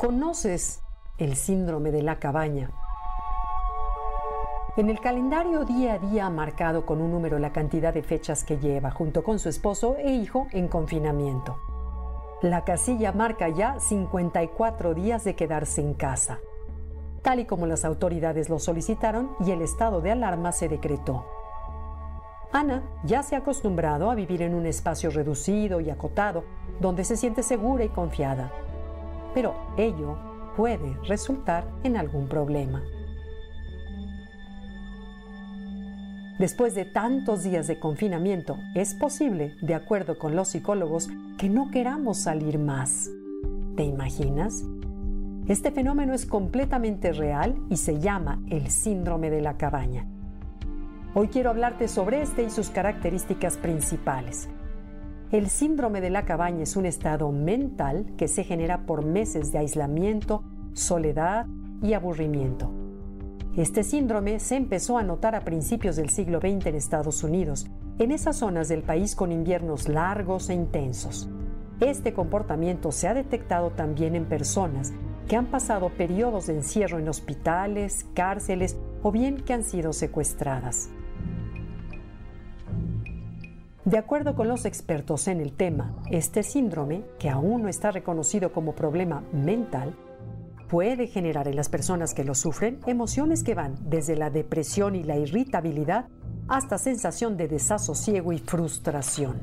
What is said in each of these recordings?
¿Conoces el síndrome de la cabaña? En el calendario día a día marcado con un número la cantidad de fechas que lleva junto con su esposo e hijo en confinamiento. La casilla marca ya 54 días de quedarse en casa, tal y como las autoridades lo solicitaron y el estado de alarma se decretó. Ana ya se ha acostumbrado a vivir en un espacio reducido y acotado, donde se siente segura y confiada pero ello puede resultar en algún problema. Después de tantos días de confinamiento, es posible, de acuerdo con los psicólogos, que no queramos salir más. ¿Te imaginas? Este fenómeno es completamente real y se llama el síndrome de la cabaña. Hoy quiero hablarte sobre este y sus características principales. El síndrome de la cabaña es un estado mental que se genera por meses de aislamiento, soledad y aburrimiento. Este síndrome se empezó a notar a principios del siglo XX en Estados Unidos, en esas zonas del país con inviernos largos e intensos. Este comportamiento se ha detectado también en personas que han pasado periodos de encierro en hospitales, cárceles o bien que han sido secuestradas. De acuerdo con los expertos en el tema, este síndrome, que aún no está reconocido como problema mental, puede generar en las personas que lo sufren emociones que van desde la depresión y la irritabilidad hasta sensación de desasosiego y frustración.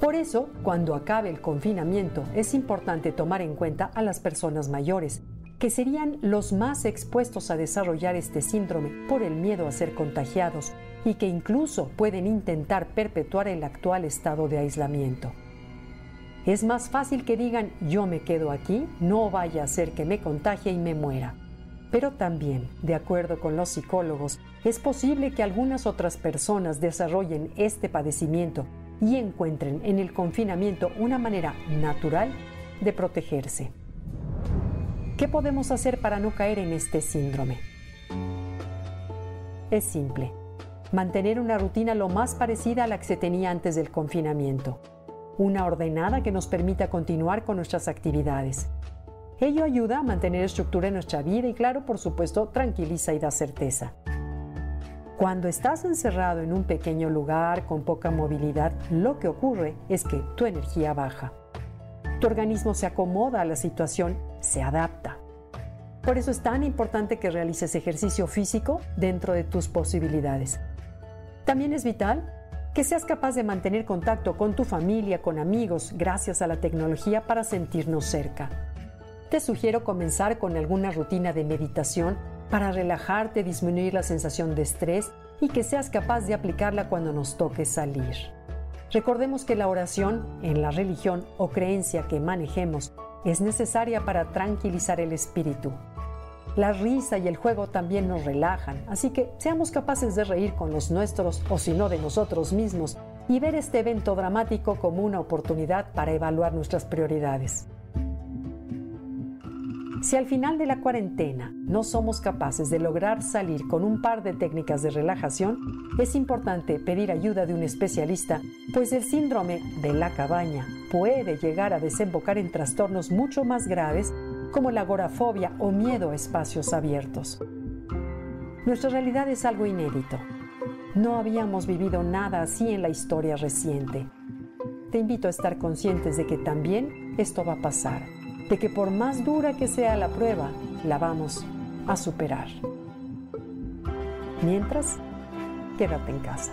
Por eso, cuando acabe el confinamiento, es importante tomar en cuenta a las personas mayores, que serían los más expuestos a desarrollar este síndrome por el miedo a ser contagiados y que incluso pueden intentar perpetuar el actual estado de aislamiento. Es más fácil que digan yo me quedo aquí, no vaya a ser que me contagie y me muera. Pero también, de acuerdo con los psicólogos, es posible que algunas otras personas desarrollen este padecimiento y encuentren en el confinamiento una manera natural de protegerse. ¿Qué podemos hacer para no caer en este síndrome? Es simple mantener una rutina lo más parecida a la que se tenía antes del confinamiento, una ordenada que nos permita continuar con nuestras actividades. Ello ayuda a mantener estructura en nuestra vida y claro, por supuesto, tranquiliza y da certeza. Cuando estás encerrado en un pequeño lugar con poca movilidad, lo que ocurre es que tu energía baja. Tu organismo se acomoda a la situación, se adapta. Por eso es tan importante que realices ejercicio físico dentro de tus posibilidades. También es vital que seas capaz de mantener contacto con tu familia, con amigos, gracias a la tecnología para sentirnos cerca. Te sugiero comenzar con alguna rutina de meditación para relajarte, disminuir la sensación de estrés y que seas capaz de aplicarla cuando nos toque salir. Recordemos que la oración, en la religión o creencia que manejemos, es necesaria para tranquilizar el espíritu. La risa y el juego también nos relajan, así que seamos capaces de reír con los nuestros o si no de nosotros mismos y ver este evento dramático como una oportunidad para evaluar nuestras prioridades. Si al final de la cuarentena no somos capaces de lograr salir con un par de técnicas de relajación, es importante pedir ayuda de un especialista, pues el síndrome de la cabaña puede llegar a desembocar en trastornos mucho más graves como la agorafobia o miedo a espacios abiertos. Nuestra realidad es algo inédito. No habíamos vivido nada así en la historia reciente. Te invito a estar conscientes de que también esto va a pasar, de que por más dura que sea la prueba, la vamos a superar. Mientras, quédate en casa.